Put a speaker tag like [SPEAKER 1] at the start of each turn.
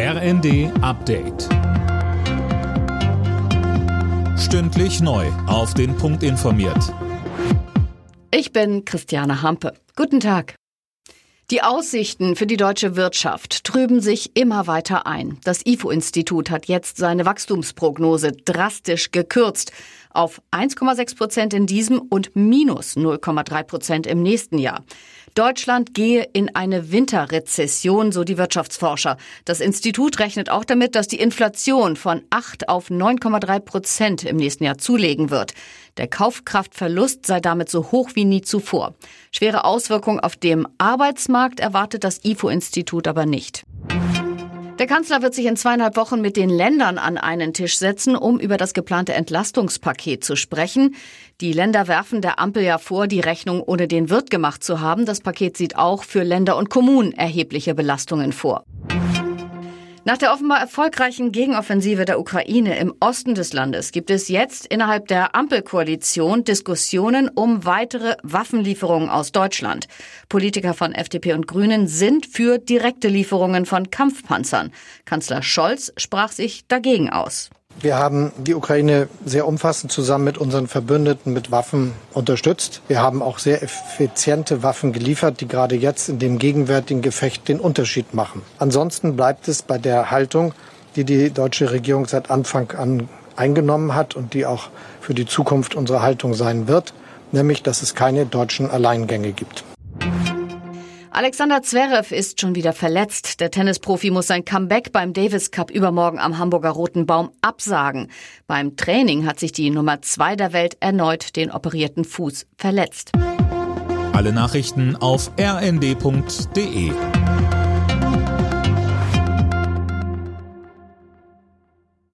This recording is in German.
[SPEAKER 1] RND Update. Stündlich neu. Auf den Punkt informiert.
[SPEAKER 2] Ich bin Christiane Hampe. Guten Tag. Die Aussichten für die deutsche Wirtschaft trüben sich immer weiter ein. Das IFO-Institut hat jetzt seine Wachstumsprognose drastisch gekürzt auf 1,6 Prozent in diesem und minus 0,3 Prozent im nächsten Jahr. Deutschland gehe in eine Winterrezession, so die Wirtschaftsforscher. Das Institut rechnet auch damit, dass die Inflation von 8 auf 9,3 Prozent im nächsten Jahr zulegen wird. Der Kaufkraftverlust sei damit so hoch wie nie zuvor. Schwere Auswirkungen auf dem Arbeitsmarkt erwartet das IFO-Institut aber nicht. Der Kanzler wird sich in zweieinhalb Wochen mit den Ländern an einen Tisch setzen, um über das geplante Entlastungspaket zu sprechen. Die Länder werfen der Ampel ja vor, die Rechnung ohne den Wirt gemacht zu haben. Das Paket sieht auch für Länder und Kommunen erhebliche Belastungen vor. Nach der offenbar erfolgreichen Gegenoffensive der Ukraine im Osten des Landes gibt es jetzt innerhalb der Ampelkoalition Diskussionen um weitere Waffenlieferungen aus Deutschland. Politiker von FDP und Grünen sind für direkte Lieferungen von Kampfpanzern. Kanzler Scholz sprach sich dagegen aus.
[SPEAKER 3] Wir haben die Ukraine sehr umfassend zusammen mit unseren Verbündeten mit Waffen unterstützt. Wir haben auch sehr effiziente Waffen geliefert, die gerade jetzt in dem gegenwärtigen Gefecht den Unterschied machen. Ansonsten bleibt es bei der Haltung, die die deutsche Regierung seit Anfang an eingenommen hat und die auch für die Zukunft unsere Haltung sein wird, nämlich dass es keine deutschen Alleingänge gibt.
[SPEAKER 2] Alexander Zverev ist schon wieder verletzt. Der Tennisprofi muss sein Comeback beim Davis Cup übermorgen am Hamburger Roten Baum absagen. Beim Training hat sich die Nummer zwei der Welt erneut den operierten Fuß verletzt.
[SPEAKER 1] Alle Nachrichten auf rnd.de